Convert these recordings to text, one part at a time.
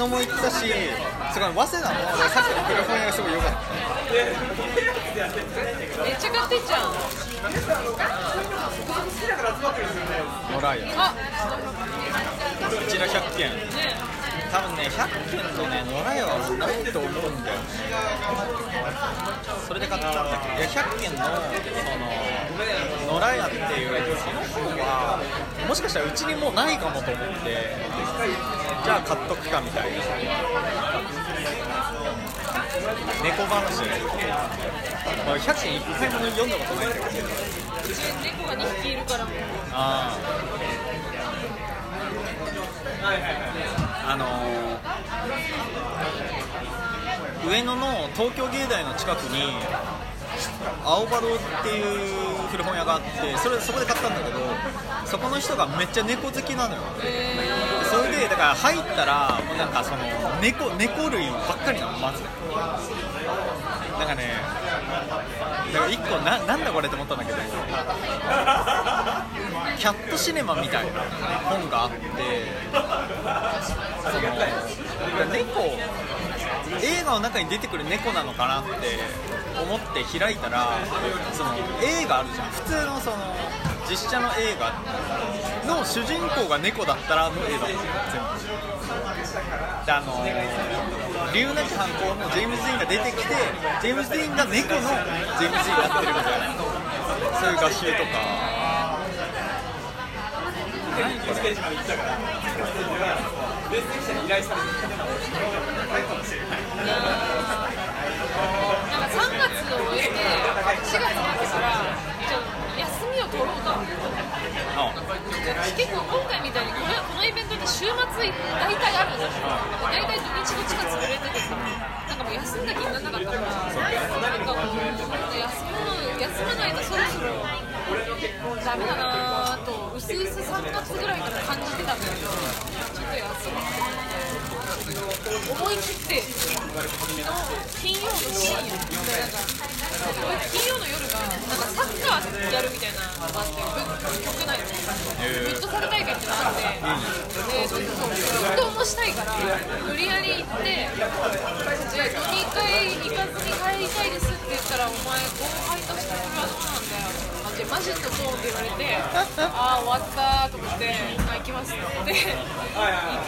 野も行ったしすごい早稲田もさっきの古本屋がすごい良かった。めっちゃ買ってっちゃう野良屋あ。こちら100件ね多分ね100件とね野良屋はないと思うんだよね。それで買ったんだけ？どいや100件のその野良屋っていうその本はもしかしたらうちにもうないかもと思ってじゃあ買っとくかみたいな。猫話。ですまあ100件1回も読んだことないんだけど。うち猫が2匹いるからもうあああのー上野の東京芸大の近くに青バロっていう古本屋があってそれそこで買ったんだけどそこの人がめっちゃ猫好きなのよ。えそれでだか入ったらもうなんかその猫猫類ばっかりなのまず。なんかねだから1個ななんだこれって思ったんだけどキャットシネマみたいな本があってその猫映画の中に出てくる猫なのかなって思って開いたらその映画あるじゃん。普通のその実写の映画の主人公が猫だったらの映画全部であの竜なき犯行のジェームズ・ディーンが出てきてジェームズ・ディーンが猫のジェームズ・ディーンになってるみたいなそういう画集とか何これなんか3月を終えて4月になってからちょっと休みを取ろうと思ってあ結構今回みたいにこれこのイベントって週末大体あるんですよ。大体土日どっちか潰れててさなんかもう休んだ気にならなかったからなんかもう休む休まないとそろそろダメだなぁとうすうす3月ぐらいから感じてたんだけどちょっと休もうと思い切って金曜の深夜なんか金曜の夜がなんかサッカーやるみたいなのがあって局内のフットサル大会ってのがあってでそうそう運動もしたいから無理やり行ってで飲み会行かずに帰りたいですって言ったらお前後輩としてそれはどうなんだよあでマジットそうって言われてああ終わったと思ってあ行きますって言っ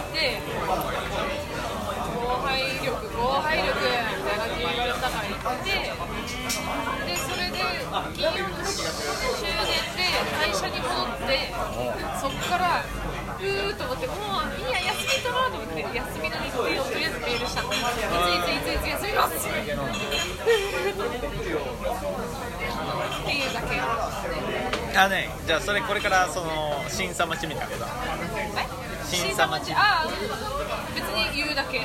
て後輩力後輩力みたいな感じで言われたから行って金曜の終電で会社に戻ってそっからうーと思ってもういいや休み取ろうと思って休みの日程をとりあえずメールしたのいついついついつ休みますっていうだけあねじゃあそれこれからその審査待ちみたいな。審査待ち。ああ別に言うだけ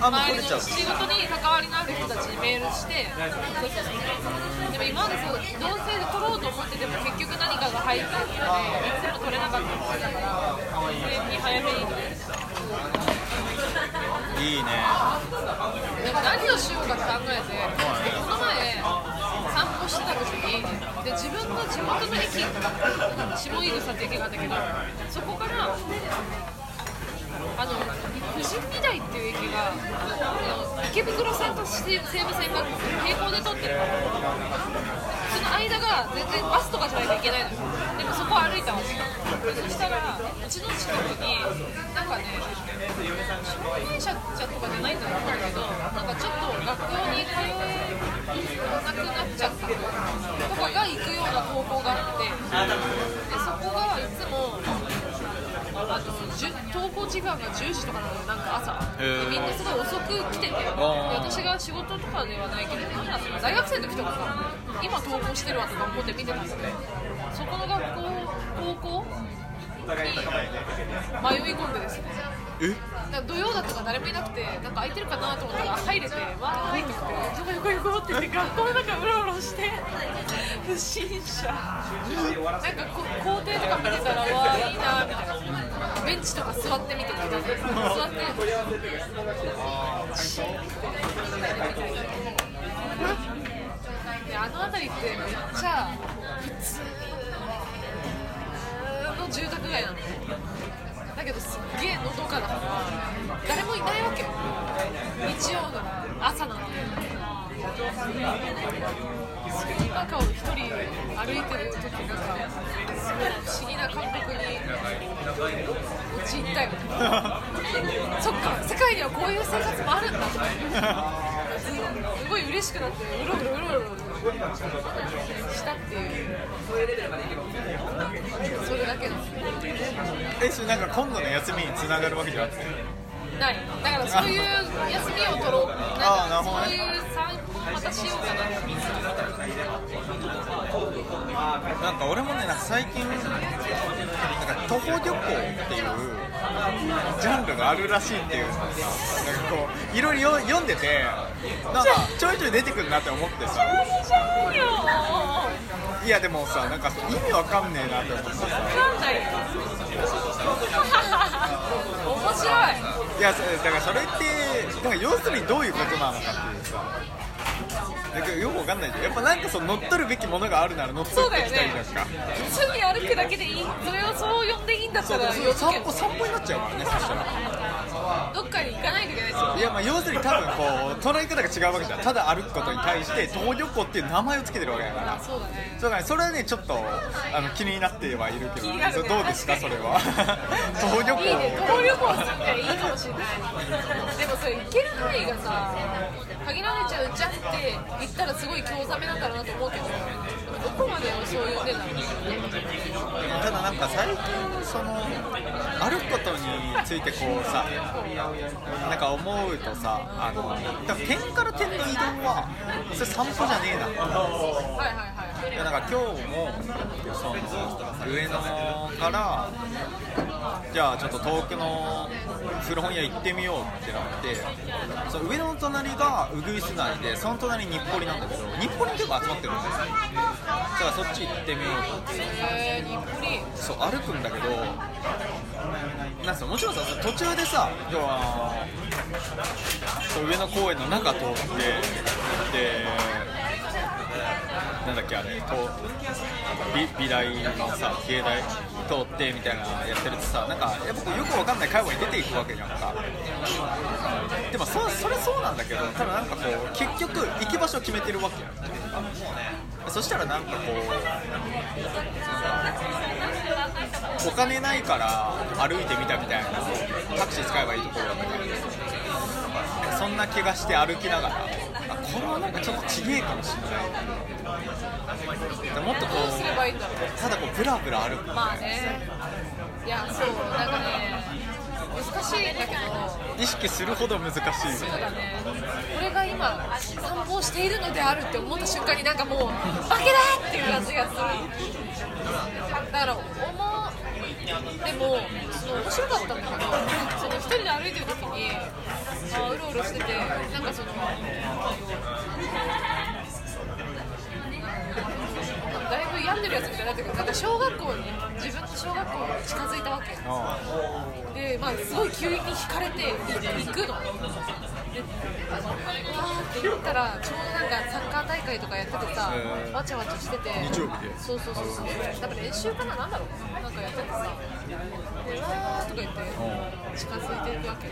あもう周り取れちゃうの仕事に関わりのある人たちにメールしてでも今までそう同性で取ろうと思ってても結局何かが入ってるのでいつも取れなかったもんだからに早めにいいね。でも何をしようかって考えてこの前散歩してた時にで自分の地元の駅下井草って駅があったけどそこからあの富士見台っていう駅が池袋線と西武線が並行で通ってるからその間が全然バスとかじゃないといけないのよでもそこを歩いたわけそしたらうちの近くになんかね障害者とかじゃないんだろうけどなんかちょっと学校に通えなくなっちゃった。時間が10時とかなのなんか朝。みんなすごい遅く来てて。で私が仕事とかではないけどみんなその大学生の時とかさ今登校してるわとか思って見てたんだけどそこの学校高校に迷い込んでですね。え？なんか土曜だったから誰もいなくてなんか空いてるかなと思ったら入れてわーいって言って「行こう行こう行こう」って言って学校の中うろうろして不審者。なんかこ校庭とか見てたらわベンチとか座って見てた座ってで。あの辺りってめっちゃ普通の住宅街なのだけどすっげえのどかだから誰もいないわけよ。日曜の朝なんでその中を一人歩いてる時なんか。不思議な感覚に陥ったよ そっか世界にはこういう生活もあるんだ。すごい嬉しくなってうろうろうろうろしたっていう。それだけですえそれなんか今度の休みにつながるわけじゃなくてない。だからそういう休みを取ろう。なるほどね。そういう参考をまたしようかななんか俺もねなんか最近なんか徒歩旅行っていうジャンルがあるらしいっていうなんかこういろいろ読んでてなんかちょいちょい出てくるなって思ってさ。いいじゃんよいやでもさなんか意味わかんねえなって思ってさ。なんだよ。面白い。いやそだからそれってなんか要するにどういうことなのかっていうさよくわかんないじゃん。やっぱなんかその乗っ取るべきものがあるなら乗っ取っていきたいじゃんか普通に歩くだけでいい。それをそう呼んでいいんだったらそうそう散歩散歩になっちゃうからねそしたらどっかに行かないといけないですよいやまあ要するに多分こう捉え方が違うわけじゃん。ただ歩くことに対して徒歩旅行っていう名前をつけてるわけだから。あそうだね。そうだね。それはねちょっとあの気になってはいるけど、ねどうですかそれは？徒歩旅行いいね、徒歩旅行するっていいかもしれない。でもそれ行ける範囲がさ、限られちゃうじゃんって言ったらすごい興ざめだろうなと思うけど、どこまでをそう呼んでんだろうね。ただなんか最近その歩くことについてこうさなんか思うとさあの点から点の移動はそれ散歩じゃねえな。はいはいはい。いやなんか今日もその上野からじゃあちょっと遠くの古本屋行ってみようってなってその上の隣がウグイス内でその隣日暮里なんだけど日暮里に結構集まってるんですよだからそっち行ってみようと思ってえー、日暮里。そう歩くんだけどなんすもちろんさ途中でさ要はそう上野公園の中通ってでなんだっけあれと美美大のさ芸大通ってみたいなのやってるとさなんかいやっぱよくわかんない会話に出ていくわけじゃんか。でもそそれそうなんだけどただなんかこう結局行き場所を決めてるわけやんそしたらなんかこうお金ないから歩いてみたみたいなタクシー使えばいいところだったからそんな気がして歩きながら。あこれはなんかちょっとちげえかもしれないでもっとこどうすればいいんだろう。うただこうブラブラ歩くまあね。いや、そう、なんかね、難しいんだけど、意識するほど難しいそうだね。俺が今、散歩をしているのであるって思った瞬間になんかもう、負けだっていう感じがする。だから、思う。でも、その面白かったんだけど、その一人で歩いてる時に、あうろうろしてて、なんかその、だいぶ病んでるやつみたいになってくる。なんか小学校に自分の小学校に近づいたわけ。あでまあすごい急に惹かれて行くの。でわーって言ったらちょうどなんかサッカー大会とかやっててさわちゃわちゃしてて。日曜日で。そうそうそうそう。多分練習かななんだろう。なんかやっててさ。でわーとか言って近づいていくわけ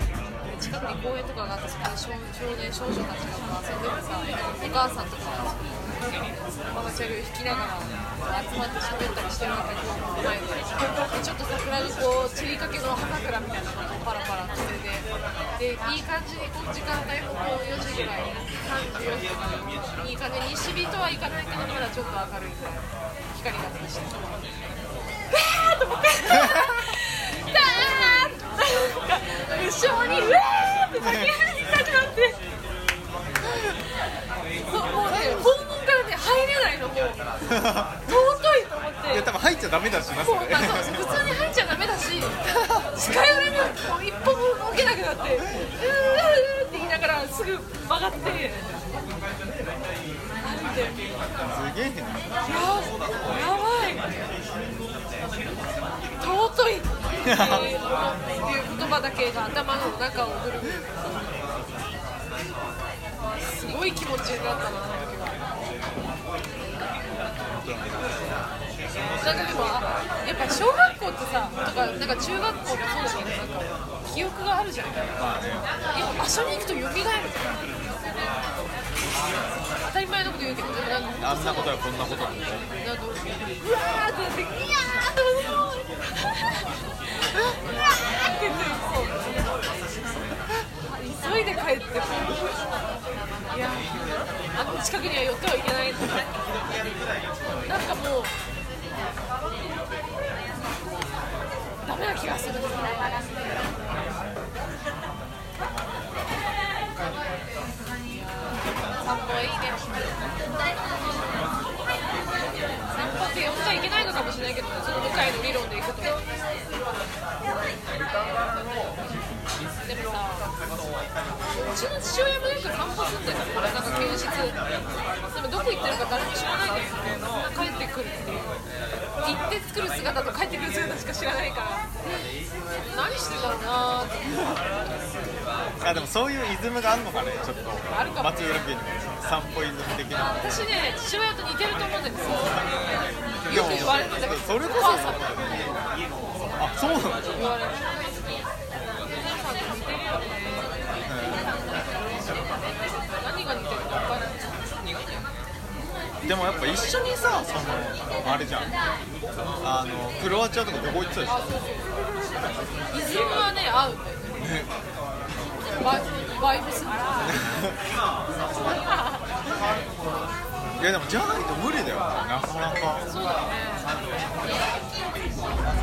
で近くに公園とかがあってそこで少年少女たちが遊んでてさお母さんとかママチャリを引きながら集まって喋ったりしてるわけ前ででちょっと桜がこう散りかけの葉桜みたいなのがパラパラしててでいい感じにこう時間帯もこう4時ぐらい3時4時とかいい感じに西日とはいかないけどまだちょっと明るいぐらい光が差してうわーと思ってダーッ後ろにうわー もう。ね訪問からね入れないのもう。尊いと思っていや多分入っちゃダメだしなそう。そう。普通に入っちゃダメだし近寄れなくこう。一歩も動けなくなってう。ーって言いながらすぐ曲がって歩いてすげえやばい尊いっていうっていう言葉だけが頭の中をぐるぐるすごい気持ちになったななんかでもやっぱ小学校ってさとかなんか中学校もそうだけどなんか記憶があるじゃんやっまあねぱ場所に行くと蘇る当たり前のこと言うけどでもなんかあんなことやこんなことなんでうわーってなって「いやーって言って。こう急いで帰って。いやあの近くには寄ってはいけない。ってなしれないけどその向井の理論でいくとでもさうちの父親もよく散歩すんだよなんか休日でもどこ行ってるか誰も知らないんだよ帰ってくるっていう行って作る姿と帰ってくる姿しか知らないから何してたろうなーってあでもそういうイズムがあるのかねちょっと。あるかも松浦家に。散歩イズム的な。私ね父親と似てると思うんでもよく言われそれこそあそうなの言われでもやっぱ一緒にさそのあれじゃん。あのクロアチアとかどこ行ってたでしょはね合うんだよねバイバイブス いやでもじゃないと無理だよなかなか。そうだね